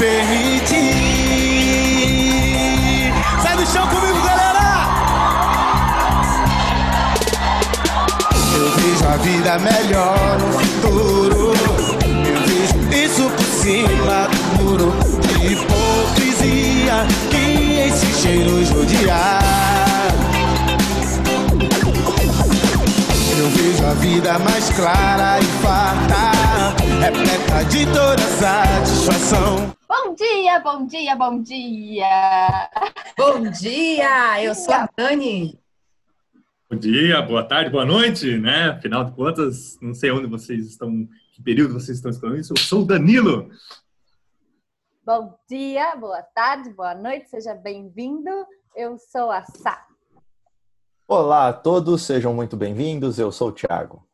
permitir. Sai do chão comigo, galera! Eu vejo a vida melhor no futuro. Eu vejo isso por cima do muro de hipocrisia que esse cheiro judiar. Eu vejo a vida mais clara e farta, repleta de toda satisfação. Bom dia, bom dia, bom dia! Bom dia! Eu sou a Dani. Bom dia, boa tarde, boa noite, né? Afinal de contas, não sei onde vocês estão, que período vocês estão escutando isso. Eu sou o Danilo. Bom dia, boa tarde, boa noite, seja bem-vindo. Eu sou a Sá. Olá a todos, sejam muito bem-vindos. Eu sou o Thiago.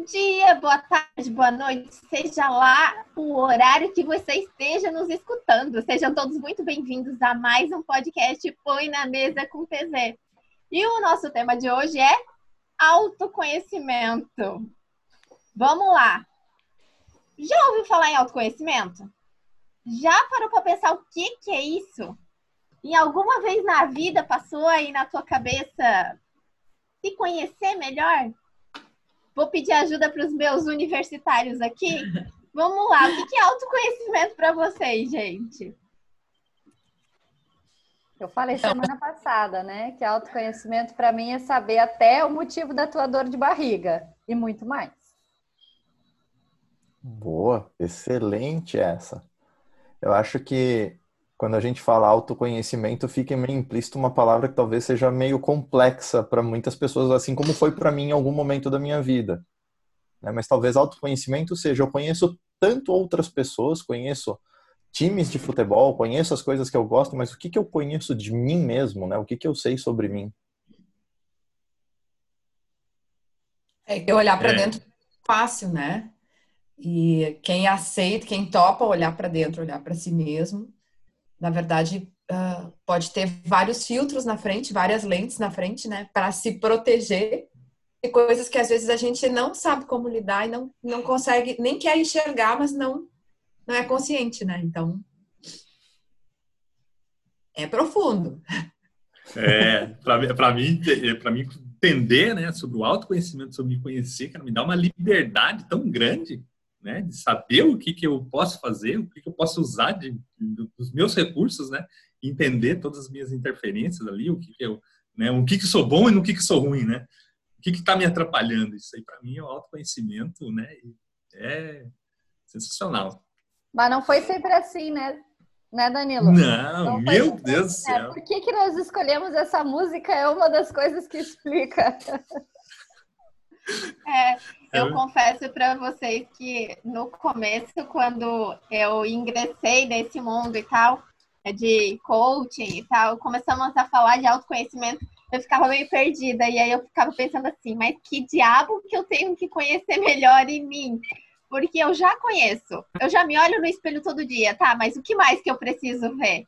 Bom dia, boa tarde, boa noite, seja lá o horário que você esteja nos escutando. Sejam todos muito bem-vindos a mais um podcast Põe na Mesa com PZ. E o nosso tema de hoje é autoconhecimento. Vamos lá. Já ouviu falar em autoconhecimento? Já parou para pensar o que, que é isso? Em alguma vez na vida passou aí na tua cabeça se conhecer melhor? Vou pedir ajuda para os meus universitários aqui. Vamos lá, o que é autoconhecimento para vocês, gente? Eu falei semana passada, né? Que autoconhecimento para mim é saber até o motivo da tua dor de barriga e muito mais. Boa, excelente essa. Eu acho que quando a gente fala autoconhecimento, fica meio implícito uma palavra que talvez seja meio complexa para muitas pessoas, assim como foi para mim em algum momento da minha vida. Né? Mas talvez autoconhecimento seja, eu conheço tanto outras pessoas, conheço times de futebol, conheço as coisas que eu gosto, mas o que, que eu conheço de mim mesmo, né? O que, que eu sei sobre mim? É que olhar para é. dentro é fácil, né? E quem aceita, quem topa olhar para dentro, olhar para si mesmo, na verdade, uh, pode ter vários filtros na frente, várias lentes na frente, né, para se proteger de coisas que às vezes a gente não sabe como lidar e não, não consegue, nem quer enxergar, mas não, não é consciente, né? Então, é profundo. É, para mim, para mim entender, né, sobre o autoconhecimento, sobre me conhecer, cara, me dá uma liberdade tão grande né? De saber o que, que eu posso fazer, o que, que eu posso usar de, dos meus recursos, né? Entender todas as minhas interferências ali, o que, que eu, né? O que que sou bom e no que que sou ruim, né? O que que está me atrapalhando? Isso aí para mim é o autoconhecimento, né? É sensacional. Mas não foi sempre assim, né? Né, Danilo? Não, não meu Deus do assim, né? céu. Por que, que nós escolhemos essa música? É uma das coisas que explica. É, eu é. confesso para vocês que no começo, quando eu ingressei nesse mundo e tal, é de coaching e tal, começamos a falar de autoconhecimento, eu ficava meio perdida. E aí eu ficava pensando assim, mas que diabo que eu tenho que conhecer melhor em mim? Porque eu já conheço, eu já me olho no espelho todo dia, tá? Mas o que mais que eu preciso ver?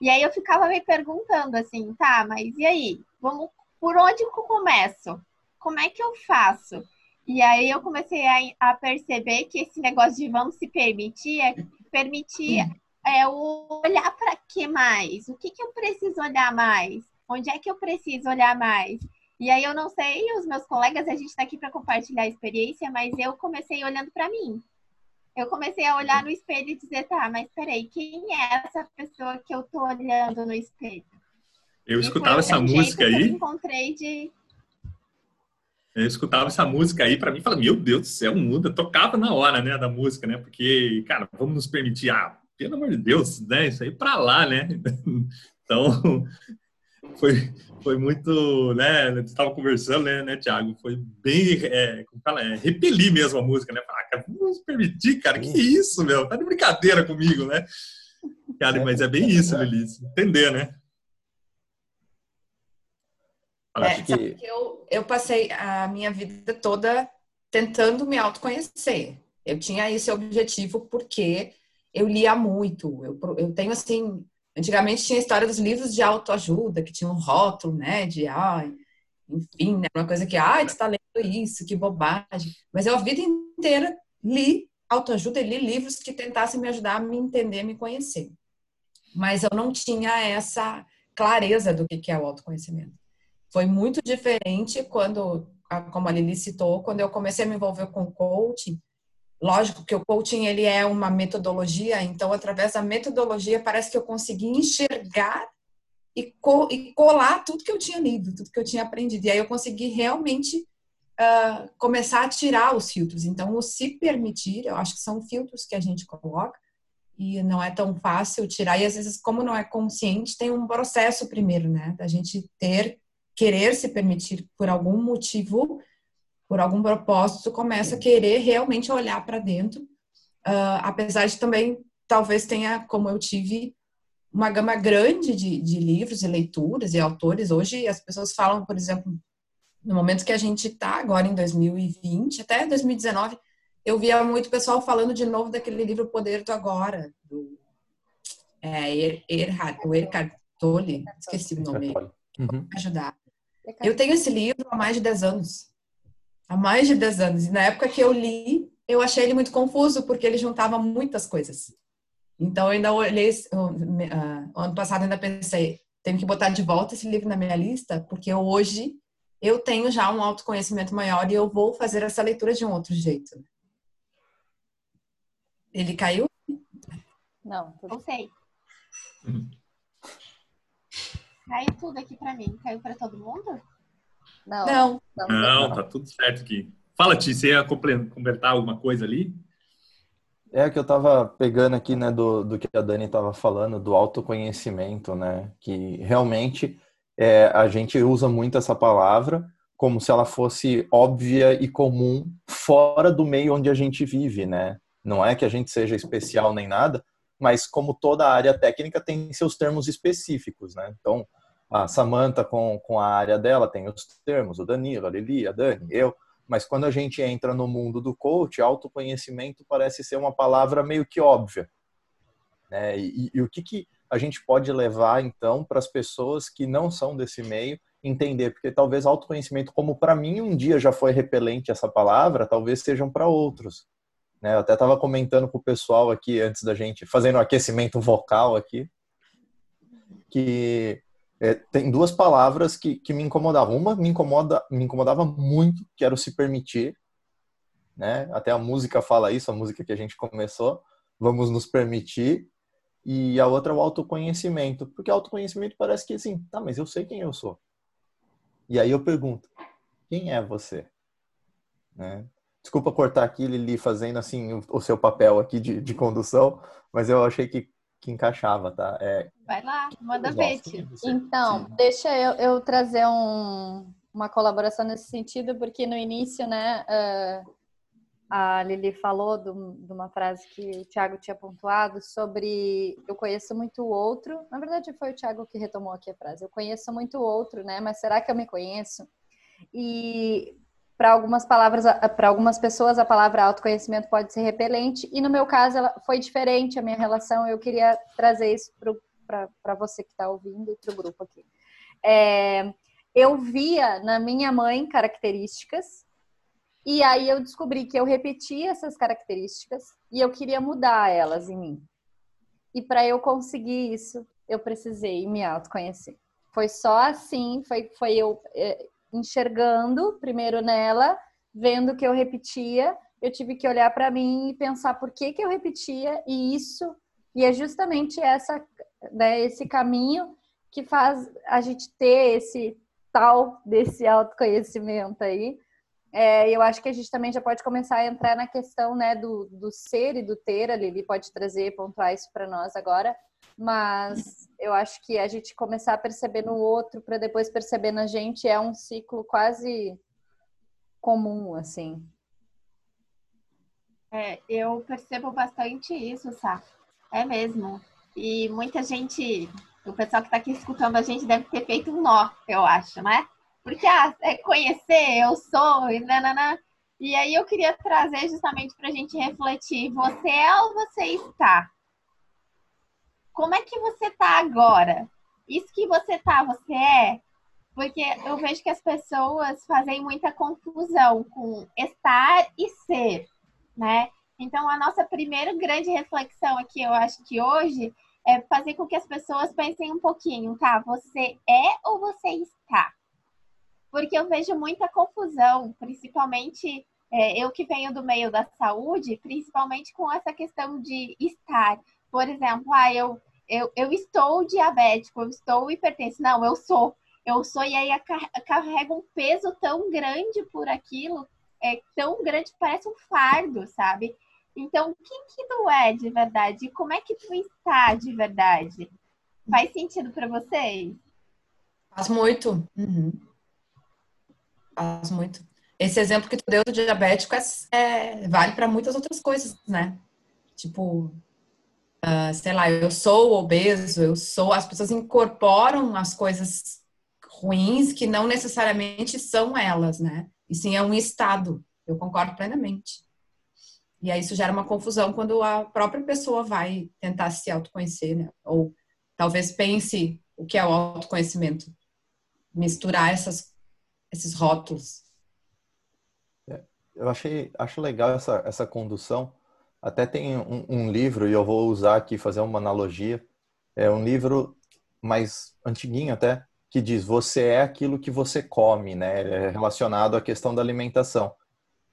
E aí eu ficava me perguntando assim, tá, mas e aí? Vamos, por onde eu começo? Como é que eu faço? E aí eu comecei a, a perceber que esse negócio de vamos se permitir é permitir é, o olhar para que mais? O que, que eu preciso olhar mais? Onde é que eu preciso olhar mais? E aí eu não sei, os meus colegas, a gente está aqui para compartilhar a experiência, mas eu comecei olhando para mim. Eu comecei a olhar no espelho e dizer, tá, mas peraí, quem é essa pessoa que eu tô olhando no espelho? Eu escutava essa música aí. Eu encontrei de eu escutava essa música aí, para mim, falava, meu Deus do céu, muda. Tocava na hora, né, da música, né? Porque, cara, vamos nos permitir, ah, pelo amor de Deus, né? Isso aí para lá, né? Então, foi, foi muito, né? Você estava conversando, né, né, Thiago? Foi bem, é, como fala, é, mesmo a música, né? Ah, cara, vamos permitir, cara, que isso, meu? Tá de brincadeira comigo, né? Cara, mas é bem isso, Lilice. Entender, né? É, que... eu, eu passei a minha vida toda tentando me autoconhecer. Eu tinha esse objetivo porque eu lia muito. Eu, eu tenho assim, antigamente tinha a história dos livros de autoajuda que tinha um rótulo, né, de ai, enfim, né, uma coisa que ai, tu tá lendo isso, que bobagem. Mas eu a vida inteira li autoajuda e li livros que tentassem me ajudar a me entender, me conhecer. Mas eu não tinha essa clareza do que é o autoconhecimento. Foi muito diferente quando, como a Lili citou, quando eu comecei a me envolver com coaching. Lógico que o coaching ele é uma metodologia, então através da metodologia parece que eu consegui enxergar e, co e colar tudo que eu tinha lido, tudo que eu tinha aprendido. E aí eu consegui realmente uh, começar a tirar os filtros. Então, o se permitir, eu acho que são filtros que a gente coloca e não é tão fácil tirar. E às vezes, como não é consciente, tem um processo primeiro, né? Da gente ter, querer se permitir por algum motivo, por algum propósito, começa a querer realmente olhar para dentro. Uh, apesar de também, talvez tenha, como eu tive, uma gama grande de, de livros e leituras e autores. Hoje as pessoas falam, por exemplo, no momento que a gente está agora em 2020, até 2019, eu via muito pessoal falando de novo daquele livro Poder do Agora, do é, Erhard, o Erhard Tolle, esqueci o nome, uhum. ajudar. Eu tenho esse livro há mais de 10 anos. Há mais de 10 anos. E na época que eu li, eu achei ele muito confuso, porque ele juntava muitas coisas. Então, eu ainda olhei, uh, ano passado ainda pensei, tenho que botar de volta esse livro na minha lista, porque hoje eu tenho já um autoconhecimento maior e eu vou fazer essa leitura de um outro jeito. Ele caiu? Não, não sei. Caiu tudo aqui para mim. Caiu para todo mundo? Não. Não, não, não tá tudo certo aqui. Fala, Ti, você ia completar alguma coisa ali? É que eu tava pegando aqui, né, do, do que a Dani tava falando, do autoconhecimento, né, que realmente é, a gente usa muito essa palavra como se ela fosse óbvia e comum fora do meio onde a gente vive, né? Não é que a gente seja especial nem nada, mas como toda área técnica tem seus termos específicos, né? Então, a Samantha com, com a área dela tem os termos, o Danilo, a Lili, a Dani, eu. Mas quando a gente entra no mundo do coach, autoconhecimento parece ser uma palavra meio que óbvia. Né? E, e o que, que a gente pode levar então para as pessoas que não são desse meio entender, porque talvez autoconhecimento, como para mim um dia já foi repelente essa palavra, talvez sejam para outros. Né? Eu até estava comentando com o pessoal aqui antes da gente fazendo um aquecimento vocal aqui, que é, tem duas palavras que, que me incomodavam. Uma me incomoda, me incomodava muito, que era o se permitir, né? Até a música fala isso, a música que a gente começou. Vamos nos permitir e a outra é o autoconhecimento. Porque autoconhecimento parece que assim, tá, mas eu sei quem eu sou. E aí eu pergunto, quem é você? Né? Desculpa cortar aqui, Lili, fazendo assim o, seu papel aqui de, de condução, mas eu achei que, que encaixava, tá? É, Vai lá, manda ver. Então, Sim. deixa eu, eu trazer um, uma colaboração nesse sentido, porque no início, né, uh, a Lili falou de uma frase que o Thiago tinha pontuado sobre eu conheço muito o outro. Na verdade, foi o Thiago que retomou aqui a frase. Eu conheço muito o outro, né? Mas será que eu me conheço? E para algumas palavras, para algumas pessoas, a palavra autoconhecimento pode ser repelente. E no meu caso, ela foi diferente a minha relação. Eu queria trazer isso para você que está ouvindo e para o grupo aqui. É, eu via na minha mãe características e aí eu descobri que eu repetia essas características e eu queria mudar elas em mim. E para eu conseguir isso, eu precisei me autoconhecer. Foi só assim, foi, foi eu é, enxergando primeiro nela, vendo que eu repetia, eu tive que olhar para mim e pensar por que, que eu repetia e isso e é justamente essa né, esse caminho que faz a gente ter esse tal desse autoconhecimento aí é, eu acho que a gente também já pode começar a entrar na questão né, do, do ser e do ter. A Lili pode trazer, pontuar isso para nós agora. Mas eu acho que a gente começar a perceber no outro para depois perceber na gente é um ciclo quase comum, assim. É, eu percebo bastante isso, Sá. É mesmo. E muita gente, o pessoal que está aqui escutando a gente deve ter feito um nó, eu acho, né? Porque ah, é conhecer, eu sou, e nanana. E aí eu queria trazer justamente para a gente refletir: você é ou você está? Como é que você está agora? Isso que você está, você é? Porque eu vejo que as pessoas fazem muita confusão com estar e ser, né? Então, a nossa primeira grande reflexão aqui, eu acho que hoje, é fazer com que as pessoas pensem um pouquinho, tá? Você é ou você está? Porque eu vejo muita confusão, principalmente é, eu que venho do meio da saúde, principalmente com essa questão de estar. Por exemplo, ah, eu, eu, eu estou diabético, eu estou hipertenso. Não, eu sou. Eu sou, e aí carrego um peso tão grande por aquilo, é tão grande que parece um fardo, sabe? Então, quem que tu é de verdade? Como é que tu está de verdade? Faz sentido para vocês? Faz muito. Uhum. Faz muito. Esse exemplo que tu deu do diabético é, é vale para muitas outras coisas, né? Tipo, uh, sei lá, eu sou obeso, eu sou. As pessoas incorporam as coisas ruins que não necessariamente são elas, né? E sim é um estado. Eu concordo plenamente. E aí isso gera uma confusão quando a própria pessoa vai tentar se autoconhecer, né? Ou talvez pense o que é o autoconhecimento. Misturar essas, esses rótulos. É, eu achei, acho legal essa, essa condução. Até tem um, um livro, e eu vou usar aqui, fazer uma analogia. É um livro mais antiguinho até, que diz: Você é aquilo que você come, né? É relacionado à questão da alimentação.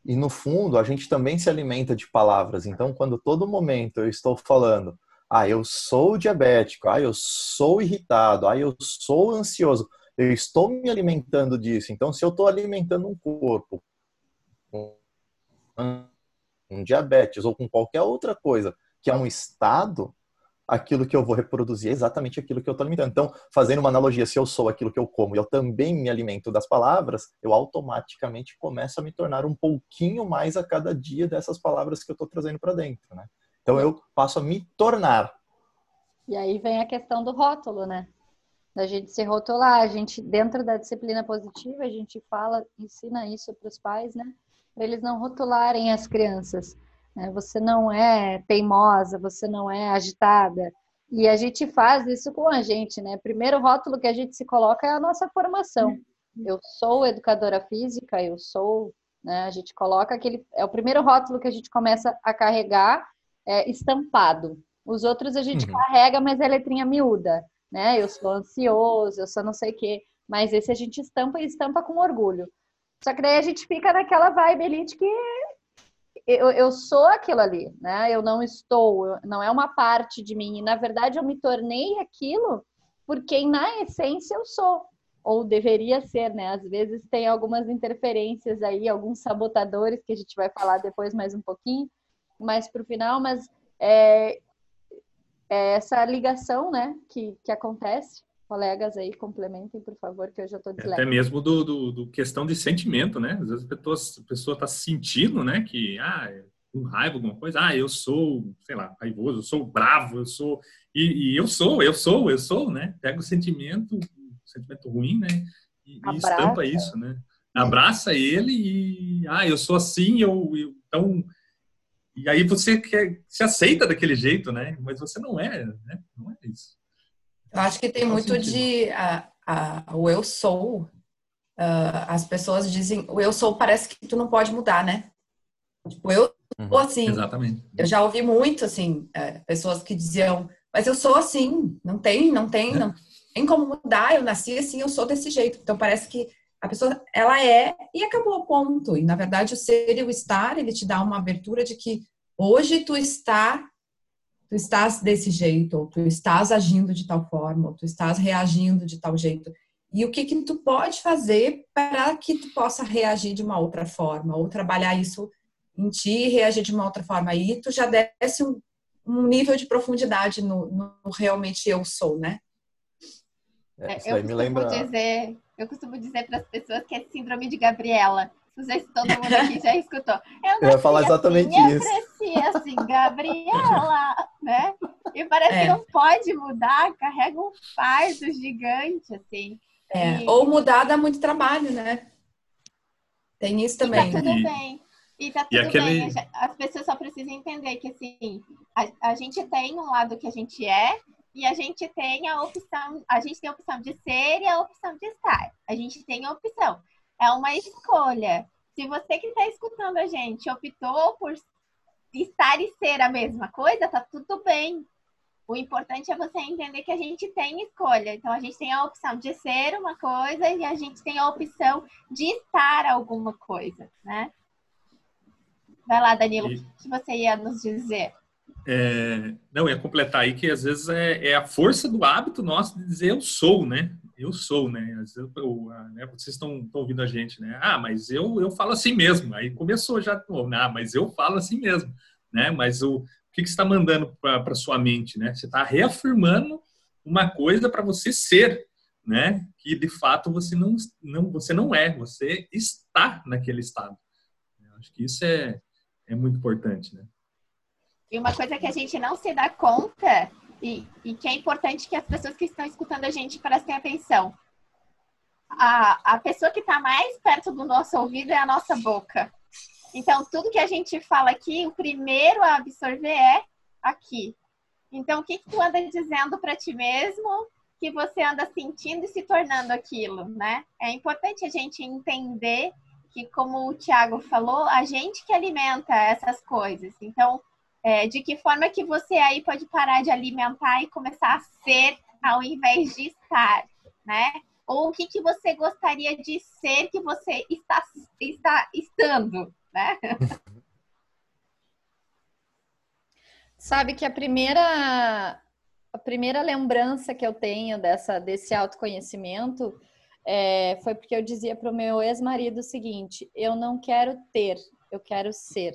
E no fundo, a gente também se alimenta de palavras. Então, quando todo momento eu estou falando, ah, eu sou diabético, ah, eu sou irritado, ah, eu sou ansioso, eu estou me alimentando disso. Então, se eu estou alimentando um corpo com diabetes ou com qualquer outra coisa que é um estado, aquilo que eu vou reproduzir é exatamente aquilo que eu estou alimentando. Então, fazendo uma analogia, se eu sou aquilo que eu como e eu também me alimento das palavras, eu automaticamente começo a me tornar um pouquinho mais a cada dia dessas palavras que eu estou trazendo para dentro, né? Então, eu passo a me tornar. E aí vem a questão do rótulo, né? Da gente se rotular. A gente, dentro da disciplina positiva, a gente fala, ensina isso para os pais, né? Para eles não rotularem as crianças né? Você não é teimosa, você não é agitada. E a gente faz isso com a gente, né? Primeiro rótulo que a gente se coloca é a nossa formação. Eu sou educadora física, eu sou, né? A gente coloca aquele é o primeiro rótulo que a gente começa a carregar é, estampado. Os outros a gente uhum. carrega, mas é letrinha miúda, né? Eu sou ansioso, eu sou não sei o quê. Mas esse a gente estampa e estampa com orgulho. Só que daí a gente fica naquela vibe elite que eu, eu sou aquilo ali, né? Eu não estou, não é uma parte de mim. E, na verdade, eu me tornei aquilo porque, na essência, eu sou. Ou deveria ser, né? Às vezes tem algumas interferências aí, alguns sabotadores que a gente vai falar depois mais um pouquinho, mais para o final, mas é, é essa ligação, né, que, que acontece colegas aí complementem, por favor, que eu já estou Até mesmo do, do, do, questão de sentimento, né? Às vezes a pessoa, a pessoa tá sentindo, né, que, ah, com raiva, alguma coisa, ah, eu sou, sei lá, raivoso, eu sou bravo, eu sou. E, e eu sou, eu sou, eu sou, né? Pega o sentimento, o sentimento ruim, né? E, e estampa isso, né? Abraça ele e, ah, eu sou assim, eu, eu então. E aí você quer, se aceita daquele jeito, né? Mas você não é, né? Não é isso. Eu acho que tem muito de a, a, o eu sou. Uh, as pessoas dizem, o eu sou parece que tu não pode mudar, né? Tipo, eu sou uhum. assim. Exatamente. Eu já ouvi muito, assim, é, pessoas que diziam, mas eu sou assim, não tem, não tem, é. não tem como mudar, eu nasci assim, eu sou desse jeito. Então parece que a pessoa, ela é e acabou o ponto. E na verdade o ser e o estar, ele te dá uma abertura de que hoje tu está tu estás desse jeito, ou tu estás agindo de tal forma, ou tu estás reagindo de tal jeito. E o que que tu pode fazer para que tu possa reagir de uma outra forma, ou trabalhar isso em ti e reagir de uma outra forma. Aí tu já desce um, um nível de profundidade no, no, realmente eu sou, né? É, é eu, costumo lembra... dizer, eu costumo dizer para as pessoas que é síndrome de Gabriela. Não sei se todo mundo aqui já escutou. Eu, eu ia falar exatamente assim, isso. Eu cresci assim, Gabriela, né? E parece é. que não pode mudar, carrega um fardo gigante, assim. É. E... Ou mudar dá muito trabalho, né? Tem isso também. E tá tudo bem. E tá tudo e aquele... bem. As pessoas só precisam entender que, assim, a, a gente tem um lado que a gente é e a gente tem a opção, a gente tem a opção de ser e a opção de estar. A gente tem a opção. É uma escolha. Se você que está escutando a gente optou por estar e ser a mesma coisa, tá tudo bem. O importante é você entender que a gente tem escolha. Então, a gente tem a opção de ser uma coisa e a gente tem a opção de estar alguma coisa, né? Vai lá, Danilo, o que você ia nos dizer? É, não, ia completar aí que às vezes é, é, a força do hábito nosso de dizer eu sou, né? Eu sou, né? Vezes eu, né? vocês estão ouvindo a gente, né? Ah, mas eu, eu falo assim mesmo. Aí começou já, ah, mas eu falo assim mesmo, né? Mas o, o que, que você está mandando para sua mente, né? Você está reafirmando uma coisa para você ser, né? Que de fato você não, não, você não é, você está naquele estado. Eu acho que isso é, é muito importante, né? E uma coisa que a gente não se dá conta, e, e que é importante que as pessoas que estão escutando a gente prestem atenção. A, a pessoa que está mais perto do nosso ouvido é a nossa boca. Então, tudo que a gente fala aqui, o primeiro a absorver é aqui. Então, o que, que tu anda dizendo para ti mesmo que você anda sentindo e se tornando aquilo, né? É importante a gente entender que, como o Tiago falou, a gente que alimenta essas coisas. Então, é, de que forma que você aí pode parar de alimentar e começar a ser ao invés de estar, né? Ou o que, que você gostaria de ser que você está, está estando, né? Sabe que a primeira a primeira lembrança que eu tenho dessa desse autoconhecimento é, foi porque eu dizia para o meu ex-marido o seguinte: eu não quero ter, eu quero ser.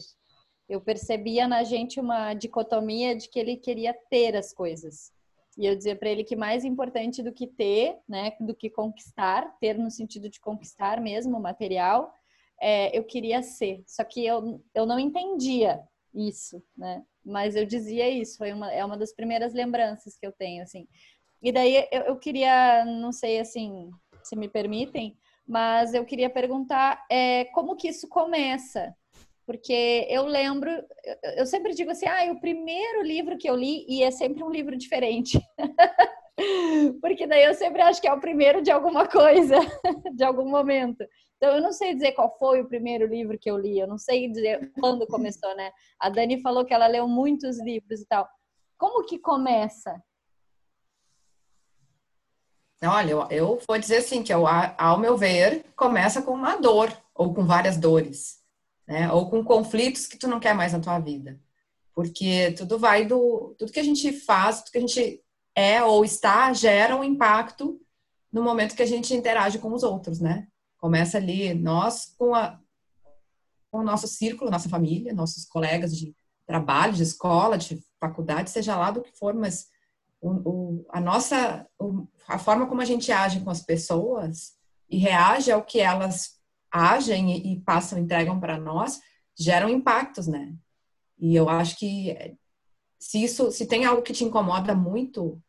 Eu percebia na gente uma dicotomia de que ele queria ter as coisas. E eu dizia para ele que mais importante do que ter, né, do que conquistar, ter no sentido de conquistar mesmo o material, é, eu queria ser. Só que eu, eu não entendia isso, né? Mas eu dizia isso, foi uma, é uma das primeiras lembranças que eu tenho, assim. E daí eu, eu queria, não sei, assim, se me permitem, mas eu queria perguntar é, como que isso começa, porque eu lembro, eu sempre digo assim, ah, o primeiro livro que eu li, e é sempre um livro diferente. porque daí eu sempre acho que é o primeiro de alguma coisa, de algum momento. Então eu não sei dizer qual foi o primeiro livro que eu li, eu não sei dizer quando começou, né? A Dani falou que ela leu muitos livros e tal. Como que começa? Olha, eu, eu vou dizer assim, que eu, ao meu ver, começa com uma dor, ou com várias dores né? Ou com conflitos que tu não quer mais na tua vida. Porque tudo vai do. Tudo que a gente faz, tudo que a gente é ou está, gera um impacto no momento que a gente interage com os outros, né? Começa ali, nós com, a, com o nosso círculo, nossa família, nossos colegas de trabalho, de escola, de faculdade, seja lá do que for, mas o, o, a nossa, o, a forma como a gente age com as pessoas e reage ao que elas agem e, passam, entregam para nós, geram impactos, né? E eu acho que se isso, se tem algo que te incomoda muito,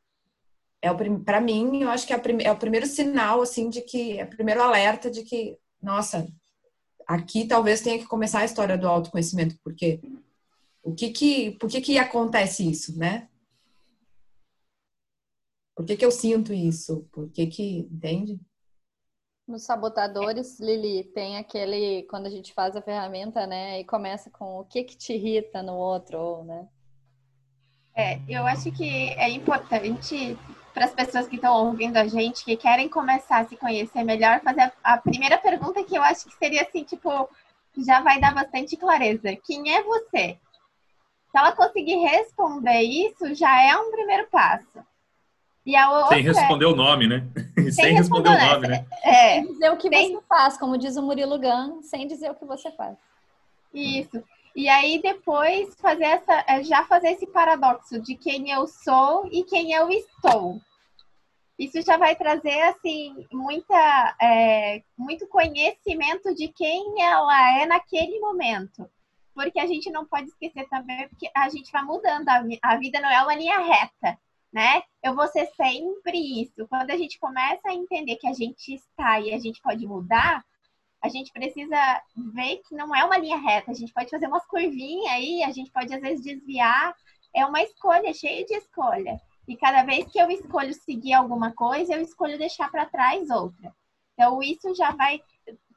é o para mim, eu acho que é, é, o primeiro sinal assim de que é o primeiro alerta de que, nossa, aqui talvez tenha que começar a história do autoconhecimento, porque o que que, por que que acontece isso, né? Por que que eu sinto isso? Por que que, entende? Nos sabotadores, Lili, tem aquele quando a gente faz a ferramenta, né? E começa com o que que te irrita no outro, né? É, eu acho que é importante para as pessoas que estão ouvindo a gente, que querem começar a se conhecer melhor, fazer a, a primeira pergunta que eu acho que seria assim, tipo, já vai dar bastante clareza. Quem é você? Se ela conseguir responder isso, já é um primeiro passo. E a outra... Sem responder o nome, né? Sem, sem responder o nome, né? É. Sem dizer o que sem... você faz, como diz o Murilo Gun, sem dizer o que você faz. Isso. E aí depois fazer essa, é, já fazer esse paradoxo de quem eu sou e quem eu estou. Isso já vai trazer assim muita, é, muito conhecimento de quem ela é naquele momento, porque a gente não pode esquecer também porque a gente vai mudando a, a vida não é uma linha reta né? Eu vou ser sempre isso. Quando a gente começa a entender que a gente está e a gente pode mudar, a gente precisa ver que não é uma linha reta. A gente pode fazer umas curvinhas aí, a gente pode às vezes desviar. É uma escolha, cheio de escolha. E cada vez que eu escolho seguir alguma coisa, eu escolho deixar para trás outra. Então, isso já vai.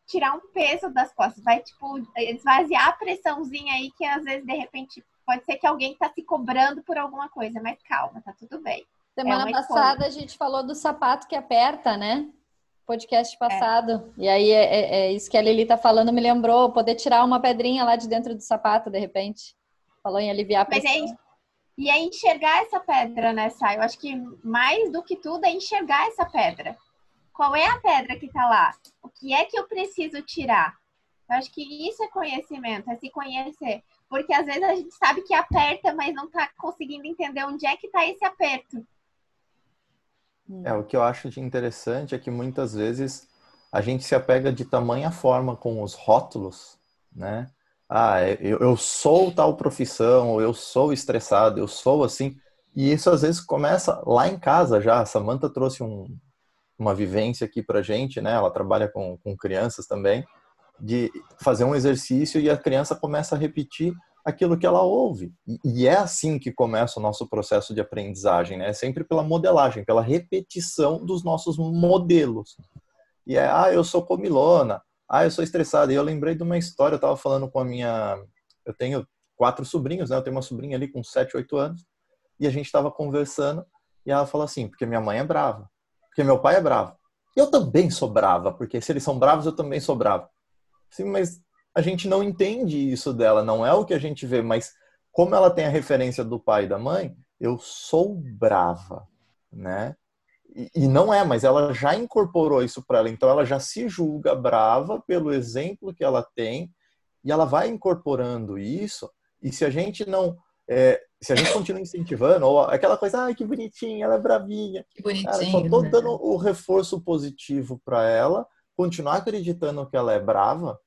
tirar um peso das costas, vai, tipo, esvaziar a pressãozinha aí que às vezes, de repente, pode ser que alguém tá se cobrando por alguma coisa, mas calma, tá tudo bem. Semana é passada a gente falou do sapato que aperta, né? Podcast passado. É. E aí é, é, é, isso que a Lili tá falando, me lembrou, poder tirar uma pedrinha lá de dentro do sapato, de repente. Falou em aliviar a pressão. Mas é, e é enxergar essa pedra, né, Sai? Eu acho que mais do que tudo é enxergar essa pedra. Qual é a pedra que tá lá? O que é que eu preciso tirar? Eu acho que isso é conhecimento, é se conhecer. Porque às vezes a gente sabe que aperta, mas não tá conseguindo entender onde é que tá esse aperto. É, o que eu acho de interessante é que muitas vezes a gente se apega de tamanha forma com os rótulos, né? Ah, eu, eu sou tal profissão, ou eu sou estressado, eu sou assim. E isso às vezes começa lá em casa já. A Samantha trouxe um, uma vivência aqui pra gente, né? Ela trabalha com, com crianças também, de fazer um exercício e a criança começa a repetir aquilo que ela ouve. E, é assim que começa o nosso processo de aprendizagem, né? É sempre pela modelagem, pela repetição dos nossos modelos. E é, ah, eu sou comilona, ah, eu sou estressada. E eu lembrei de uma história, eu estava falando com a minha... Eu tenho quatro sobrinhos, né? Eu tenho uma sobrinha ali com 7, 8 anos. E a gente estava conversando e ela falou assim, porque minha mãe é brava, porque meu pai é bravo. Eu também sou brava, porque se eles são bravos, eu também sou bravo. Sim, mas a gente não entende isso dela, não é o que a gente vê, mas como ela tem a referência do pai e da mãe, eu sou brava, né? E, e não é, mas ela já incorporou isso para ela, então ela já se julga brava pelo exemplo que ela tem e ela vai incorporando isso. E se a gente não é, se a gente continua incentivando, ou aquela coisa, ai, que bonitinha, ela é bravinha. Que bonitinho. Cara, só tô né? dando o reforço positivo para ela, continuar acreditando que ela é brava,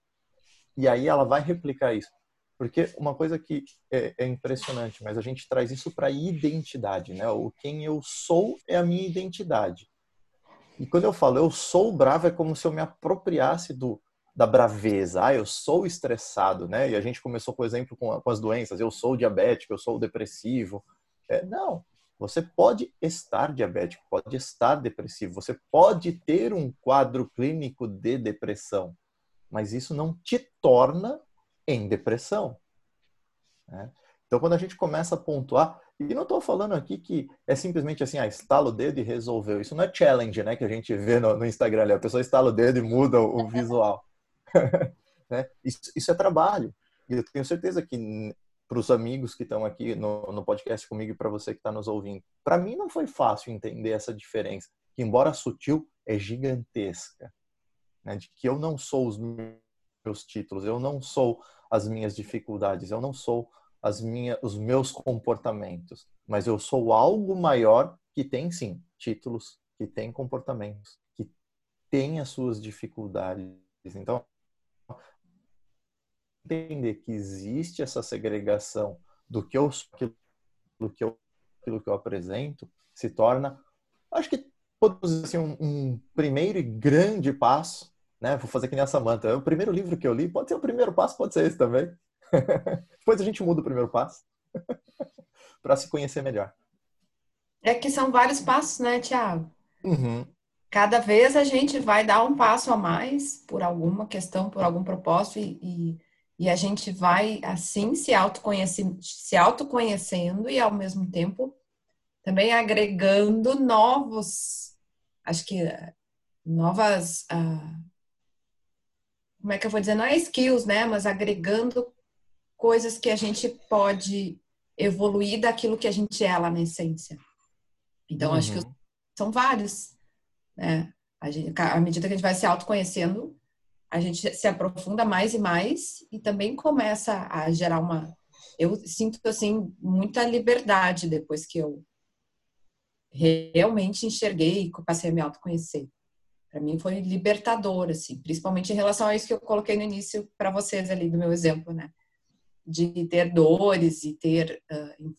e aí ela vai replicar isso. Porque uma coisa que é, é impressionante, mas a gente traz isso para identidade, né? O quem eu sou é a minha identidade. E quando eu falo eu sou bravo, é como se eu me apropriasse do da braveza. Ah, eu sou estressado, né? E a gente começou, por exemplo, com, com as doenças. Eu sou diabético, eu sou depressivo. É, não, você pode estar diabético, pode estar depressivo, você pode ter um quadro clínico de depressão mas isso não te torna em depressão. Né? Então, quando a gente começa a pontuar, e não estou falando aqui que é simplesmente assim, ah, estala o dedo e resolveu. Isso não é challenge, né? Que a gente vê no, no Instagram, ali, a pessoa estala o dedo e muda o, visual. né? isso, isso é trabalho. E eu tenho certeza que para os amigos que estão aqui no, no podcast comigo e para você que está nos ouvindo, para mim não foi fácil entender essa diferença, que embora sutil, é gigantesca né? de que eu não sou os meus títulos, eu não sou as minhas dificuldades, eu não sou as minhas, os meus comportamentos, mas eu sou algo maior que tem sim títulos, que tem comportamentos, que tem as suas dificuldades. Então, entender que existe essa segregação do que eu aquilo que eu, aquilo que eu apresento, se torna, acho que podemos assim, um, um primeiro e grande passo né? Vou fazer que nem a Samanta. É o primeiro livro que eu li, pode ser o primeiro passo, pode ser esse também. Depois a gente muda o primeiro passo para se conhecer melhor. É que são vários passos, né, Tiago? Uhum. Cada vez a gente vai dar um passo a mais por alguma questão, por algum propósito e, e, e a gente vai assim se, autoconhece, se autoconhecendo e ao mesmo tempo também agregando novos, acho que novas uh, como é que eu vou dizer, não é skills, né, mas agregando coisas que a gente pode evoluir daquilo que a gente é lá na essência. Então, uhum. acho que uhum. são vários, né? A gente, à medida que a gente vai se autoconhecendo, a gente se aprofunda mais e mais e também começa a gerar uma. Eu sinto, assim, muita liberdade depois que eu realmente enxerguei e passei a me autoconhecer para mim foi libertador, assim, principalmente em relação a isso que eu coloquei no início para vocês ali do meu exemplo, né? De ter dores e ter uh,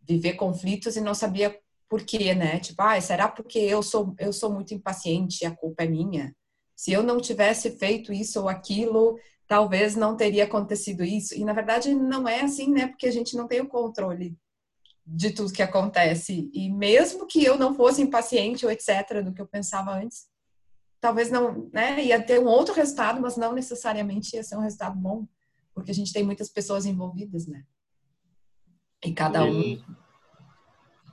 viver conflitos e não sabia por quê, né? Tipo, ah, será porque eu sou eu sou muito impaciente a culpa é minha? Se eu não tivesse feito isso ou aquilo, talvez não teria acontecido isso. E na verdade não é assim, né? Porque a gente não tem o controle de tudo que acontece. E mesmo que eu não fosse impaciente ou etc, do que eu pensava antes, talvez não, né, ia ter um outro resultado, mas não necessariamente ia ser um resultado bom, porque a gente tem muitas pessoas envolvidas, né? E cada um, e...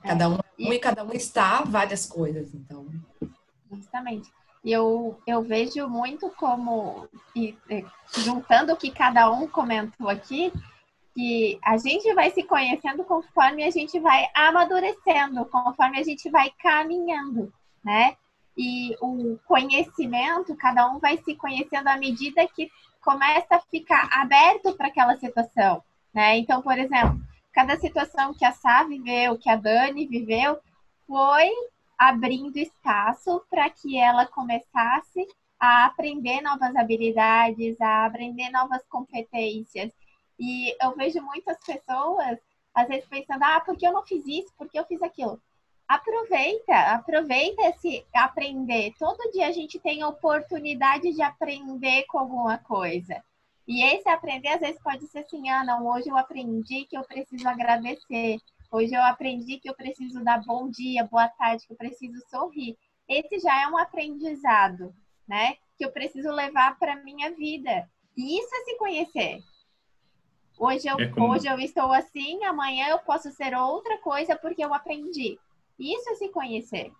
cada um, um e cada um está várias coisas, então. Justamente. Eu, eu vejo muito como, e, juntando o que cada um comentou aqui, que a gente vai se conhecendo conforme a gente vai amadurecendo, conforme a gente vai caminhando, né? E o conhecimento, cada um vai se conhecendo à medida que começa a ficar aberto para aquela situação, né? Então, por exemplo, cada situação que a Sá viveu, que a Dani viveu, foi abrindo espaço para que ela começasse a aprender novas habilidades, a aprender novas competências. E eu vejo muitas pessoas, às vezes, pensando: ah, por que eu não fiz isso? Por que eu fiz aquilo? Aproveita, aproveita esse aprender. Todo dia a gente tem a oportunidade de aprender com alguma coisa. E esse aprender, às vezes, pode ser assim: ah, não, hoje eu aprendi que eu preciso agradecer. Hoje eu aprendi que eu preciso dar bom dia, boa tarde, que eu preciso sorrir. Esse já é um aprendizado, né? Que eu preciso levar para minha vida. E isso é se conhecer. Hoje eu, é como... hoje eu estou assim, amanhã eu posso ser outra coisa porque eu aprendi. Isso é se conhecer.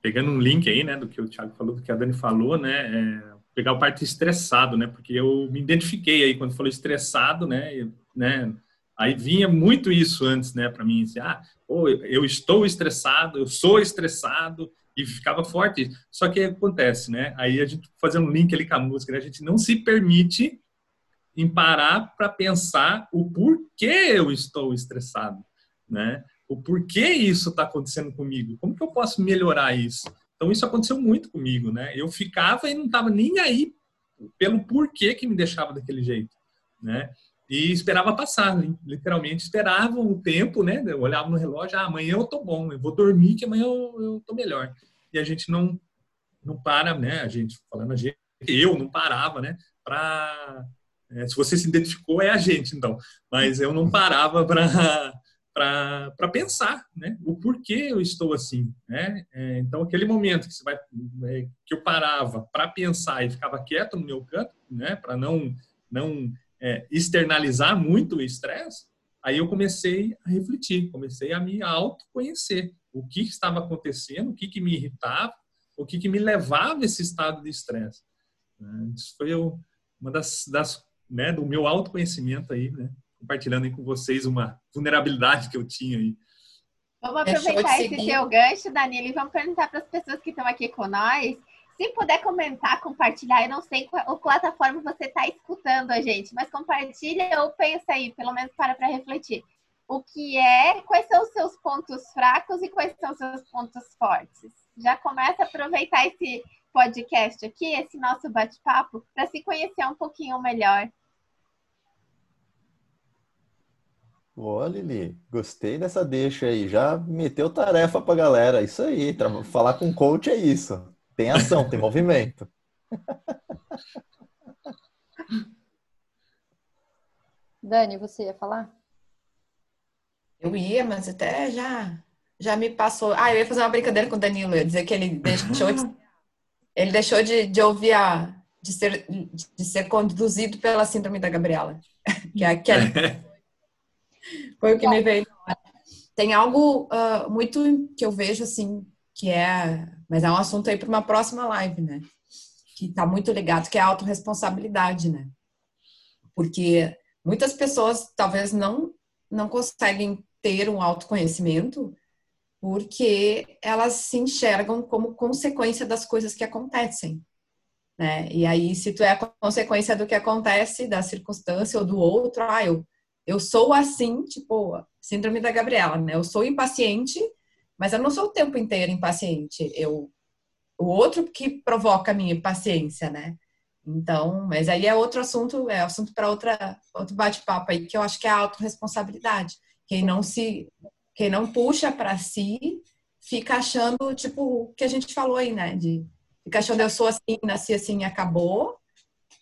Pegando um link aí, né, do que o Thiago falou, do que a Dani falou, né, é pegar o parte estressado, né, porque eu me identifiquei aí quando falou estressado, né, né, Aí vinha muito isso antes, né, para mim, assim, ah, oh, eu estou estressado, eu sou estressado, e ficava forte. Só que acontece, né? Aí a gente fazendo um link ali com a música, né? a gente não se permite em parar para pensar o porquê eu estou estressado, né? O porquê isso está acontecendo comigo? Como que eu posso melhorar isso? Então isso aconteceu muito comigo, né? Eu ficava e não estava nem aí pelo porquê que me deixava daquele jeito, né? E esperava passar, literalmente esperava o tempo, né? Eu olhava no relógio, ah, amanhã eu tô bom, eu vou dormir que amanhã eu, eu tô melhor. E a gente não não para, né? A gente falando a gente, eu não parava, né? Para é, se você se identificou é a gente, então. Mas eu não parava para para pensar, né? O porquê eu estou assim, né? É, então aquele momento que você vai é, que eu parava para pensar e ficava quieto no meu canto, né? Para não não é, externalizar muito o estresse, aí eu comecei a refletir, comecei a me autoconhecer. O que estava acontecendo, o que, que me irritava, o que, que me levava a esse estado de estresse. Né? Isso foi uma das, das né, do meu autoconhecimento aí, né? compartilhando aí com vocês uma vulnerabilidade que eu tinha aí. Vamos aproveitar esse seu gancho, Danilo, e vamos perguntar para as pessoas que estão aqui com nós se puder comentar, compartilhar, eu não sei qual plataforma você está escutando a gente, mas compartilha ou pensa aí, pelo menos para para refletir. O que é, quais são os seus pontos fracos e quais são os seus pontos fortes? Já começa a aproveitar esse podcast aqui, esse nosso bate-papo, para se conhecer um pouquinho melhor. Boa, Lili. Gostei dessa deixa aí. Já meteu tarefa pra galera. Isso aí. Falar com coach é isso. Tem ação, tem movimento. Dani, você ia falar? Eu ia, mas até já já me passou. Ah, eu ia fazer uma brincadeira com o Danilo, ia dizer que ele deixou de, ele deixou de, de ouvir a de ser de ser conduzido pela síndrome da Gabriela, que é aquele foi o que me veio. Tem algo uh, muito que eu vejo assim que é, mas é um assunto aí para uma próxima live, né? Que está muito ligado, que é a autorresponsabilidade, né? Porque muitas pessoas talvez não não conseguem ter um autoconhecimento porque elas se enxergam como consequência das coisas que acontecem. Né? E aí, se tu é a consequência do que acontece, da circunstância ou do outro, ah, eu, eu sou assim, tipo, síndrome da Gabriela, né? Eu sou impaciente mas eu não sou o tempo inteiro impaciente. Eu, o outro que provoca a minha impaciência, né? Então, mas aí é outro assunto, é assunto para outra outro bate-papo aí que eu acho que é a autorresponsabilidade. Quem não se quem não puxa para si fica achando tipo o que a gente falou aí, né, de fica achando eu sou assim, nasci assim, acabou.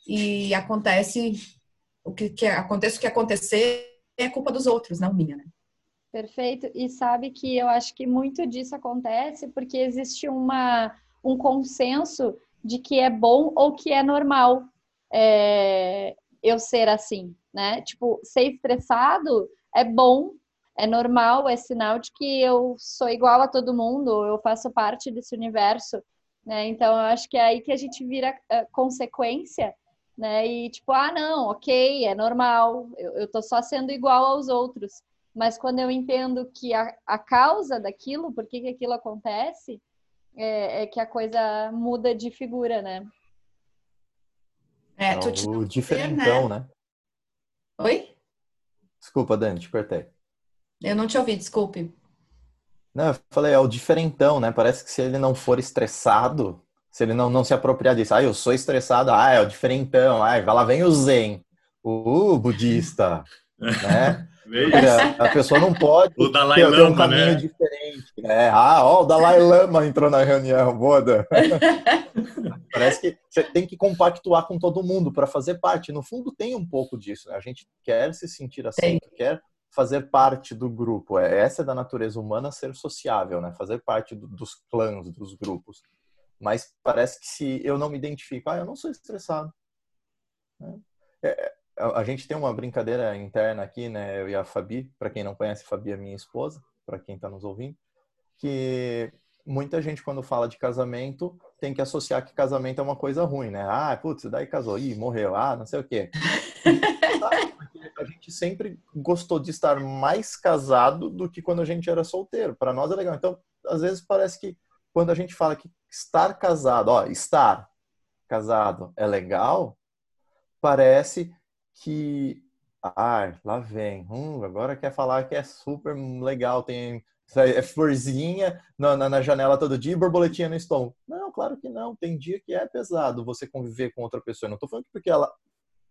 E acontece o que, que acontece o que acontecer é culpa dos outros, não minha, né? Perfeito. E sabe que eu acho que muito disso acontece porque existe uma, um consenso de que é bom ou que é normal é, eu ser assim, né? Tipo, ser estressado é bom, é normal, é sinal de que eu sou igual a todo mundo, eu faço parte desse universo, né? Então, eu acho que é aí que a gente vira uh, consequência, né? E tipo, ah, não, ok, é normal, eu, eu tô só sendo igual aos outros. Mas quando eu entendo que a, a causa daquilo, por que, que aquilo acontece, é, é que a coisa muda de figura, né? É, tu te o diferentão, né? né? Oi? Desculpa, Dani, te cortei. Eu não te ouvi, desculpe. Não, eu falei, é o diferentão, né? Parece que se ele não for estressado, se ele não, não se apropriar disso, ah, eu sou estressado, ah, é o diferentão, ah, vai lá vem o zen, o budista, né? A pessoa não pode o Dalai ter, Lama, um caminho né? diferente. Né? Ah, ó, o Dalai Lama entrou na reunião, boda. Parece que você tem que compactuar com todo mundo para fazer parte. No fundo, tem um pouco disso. Né? A gente quer se sentir assim, quer fazer parte do grupo. É, essa é da natureza humana ser sociável, né? Fazer parte do, dos clãs, dos grupos. Mas parece que se eu não me identifico, ah, eu não sou estressado. Né? É, a gente tem uma brincadeira interna aqui, né? Eu e a Fabi, para quem não conhece, Fabi é minha esposa, para quem está nos ouvindo, que muita gente quando fala de casamento tem que associar que casamento é uma coisa ruim, né? Ah, putz, daí casou, ih, morreu, ah, não sei o quê. a gente sempre gostou de estar mais casado do que quando a gente era solteiro. Para nós é legal. Então, às vezes parece que quando a gente fala que estar casado, ó, estar casado é legal, parece que ah, lá vem, hum, agora quer falar que é super legal, tem é florzinha na, na, na, janela todo dia e borboletinha no estômago. Não, claro que não. Tem dia que é pesado você conviver com outra pessoa. Eu não estou falando que porque ela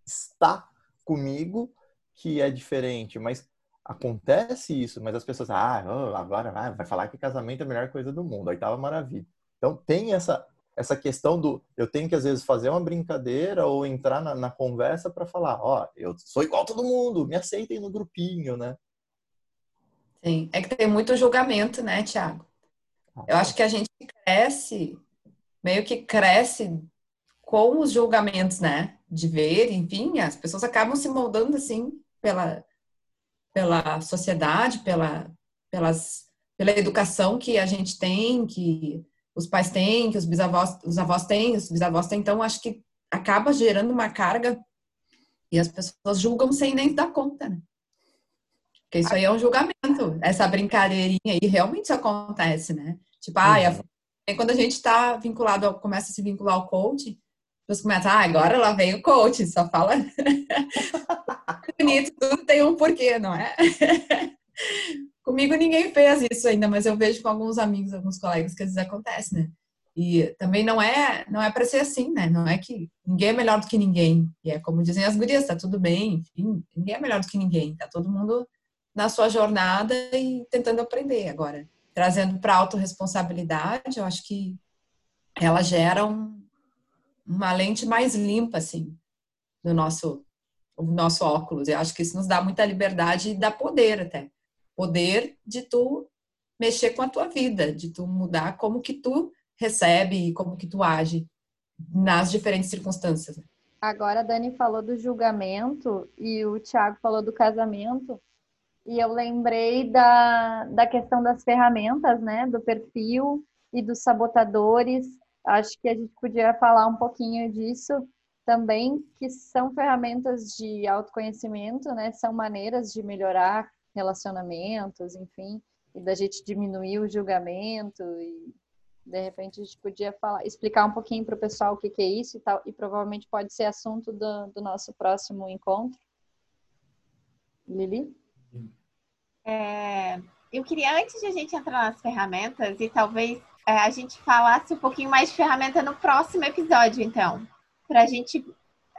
está comigo que é diferente, mas acontece isso. Mas as pessoas, ah, oh, agora vai, vai falar que casamento é a melhor coisa do mundo. Aí tava maravilha. Então tem essa essa questão do eu tenho que às vezes fazer uma brincadeira ou entrar na, na conversa para falar, ó, oh, eu sou igual a todo mundo, me aceitem no grupinho, né? Sim, é que tem muito julgamento, né, Tiago? Eu acho que a gente cresce, meio que cresce com os julgamentos, né? De ver, enfim, as pessoas acabam se moldando assim pela, pela sociedade, pela, pelas, pela educação que a gente tem, que os pais têm, que os bisavós, os avós têm, os bisavós têm, então acho que acaba gerando uma carga e as pessoas julgam sem nem dar conta, né? Porque isso aí é um julgamento, essa brincadeirinha aí realmente acontece, né? Tipo, ah, uhum. quando a gente está vinculado, ao, começa a se vincular ao coach, pessoas começam, ah, agora lá vem o coach, só fala bonito, tudo tem um porquê, não é? Comigo ninguém fez isso ainda, mas eu vejo com alguns amigos, alguns colegas que às vezes acontece, né? E também não é, não é para ser assim, né? Não é que ninguém é melhor do que ninguém. E é como dizem as gurias, tá tudo bem, enfim, ninguém é melhor do que ninguém. Tá todo mundo na sua jornada e tentando aprender agora. Trazendo para autorresponsabilidade, eu acho que ela gera um, uma lente mais limpa, assim, no nosso, no nosso óculos. Eu acho que isso nos dá muita liberdade e dá poder até poder de tu mexer com a tua vida, de tu mudar como que tu recebe e como que tu age nas diferentes circunstâncias. Agora a Dani falou do julgamento e o Thiago falou do casamento. E eu lembrei da, da questão das ferramentas, né? Do perfil e dos sabotadores. Acho que a gente podia falar um pouquinho disso também, que são ferramentas de autoconhecimento, né? São maneiras de melhorar relacionamentos, enfim, e da gente diminuir o julgamento e de repente a gente podia falar, explicar um pouquinho para o pessoal o que, que, é isso e tal, e provavelmente pode ser assunto do, do nosso próximo encontro. Lili? É, eu queria, antes de a gente entrar nas ferramentas, e talvez é, a gente falasse um pouquinho mais de ferramenta no próximo episódio, então, para a gente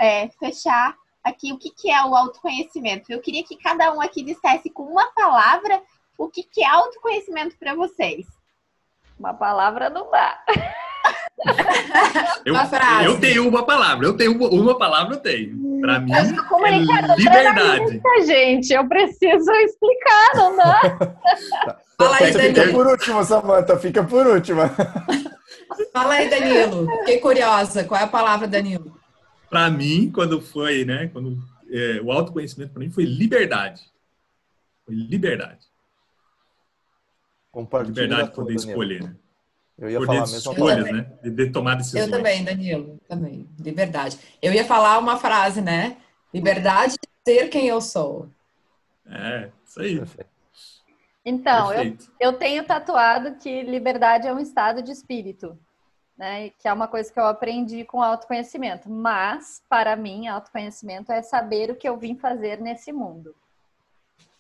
é, fechar aqui o que, que é o autoconhecimento. Eu queria que cada um aqui dissesse com uma palavra o que, que é autoconhecimento para vocês. Uma palavra não dá. eu, eu, tenho uma palavra, eu tenho uma, uma palavra, eu tenho. Para mim, é liberdade. gente, eu preciso explicar, não dá? Fala aí, fica por último, Samanta, fica por último. Fala aí, Danilo. Fiquei curiosa. Qual é a palavra, Danilo? Para mim, quando foi, né? Quando é, o autoconhecimento para mim foi liberdade. Foi liberdade. liberdade de poder escolher, né? Eu ia poder falar escolhas, né? De, de tomar decisões. Eu também, Danilo. Também. Liberdade. Eu ia falar uma frase, né? Liberdade de ser quem eu sou. É, isso aí. Então, eu, eu tenho tatuado que liberdade é um estado de espírito né? Que é uma coisa que eu aprendi com autoconhecimento. Mas, para mim, autoconhecimento é saber o que eu vim fazer nesse mundo.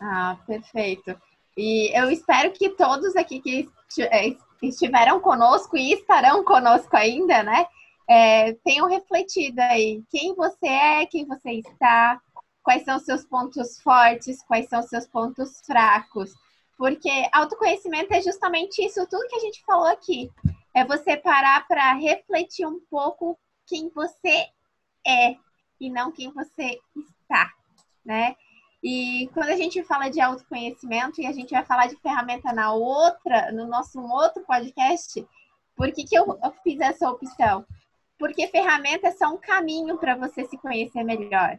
Ah, perfeito. E eu espero que todos aqui que é, estiveram conosco e estarão conosco ainda, né? É, tenham refletido aí quem você é, quem você está, quais são os seus pontos fortes, quais são os seus pontos fracos. Porque autoconhecimento é justamente isso, tudo que a gente falou aqui é você parar para refletir um pouco quem você é e não quem você está, né? E quando a gente fala de autoconhecimento, e a gente vai falar de ferramenta na outra, no nosso outro podcast, por que, que eu, eu fiz essa opção? Porque ferramentas são um caminho para você se conhecer melhor.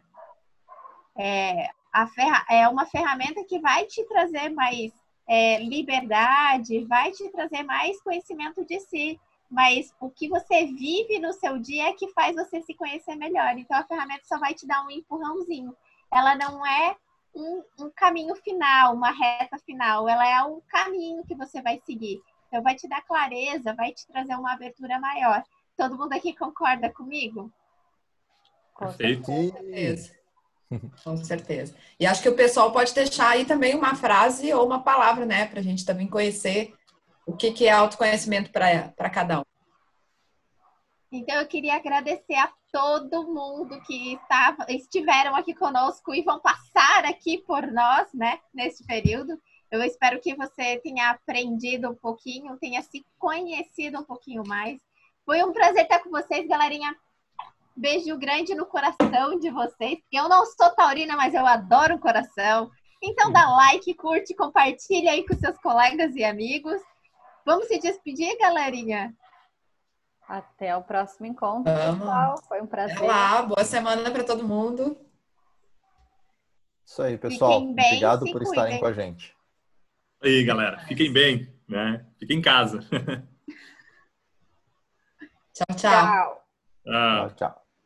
É, a ferra é uma ferramenta que vai te trazer mais é, liberdade, vai te trazer mais conhecimento de si. Mas o que você vive no seu dia é que faz você se conhecer melhor. Então a ferramenta só vai te dar um empurrãozinho. Ela não é um, um caminho final, uma reta final. Ela é um caminho que você vai seguir. Então vai te dar clareza, vai te trazer uma abertura maior. Todo mundo aqui concorda comigo? Com certeza. Com certeza. E acho que o pessoal pode deixar aí também uma frase ou uma palavra, né? Para a gente também conhecer o que, que é autoconhecimento para cada um. Então, eu queria agradecer a todo mundo que estava, estiveram aqui conosco e vão passar aqui por nós, né, nesse período. Eu espero que você tenha aprendido um pouquinho, tenha se conhecido um pouquinho mais. Foi um prazer estar com vocês, galerinha. Beijo grande no coração de vocês. Eu não sou taurina, mas eu adoro o coração. Então dá like, curte, compartilha aí com seus colegas e amigos. Vamos se despedir, galerinha? Até o próximo encontro, pessoal. Foi um prazer. Até lá, boa semana para todo mundo. Isso aí, pessoal. Bem, Obrigado por cuidem. estarem com a gente. Aí, galera. Fiquem bem, né? Fiquem em casa. tchau, tchau. Tchau. tchau. tchau.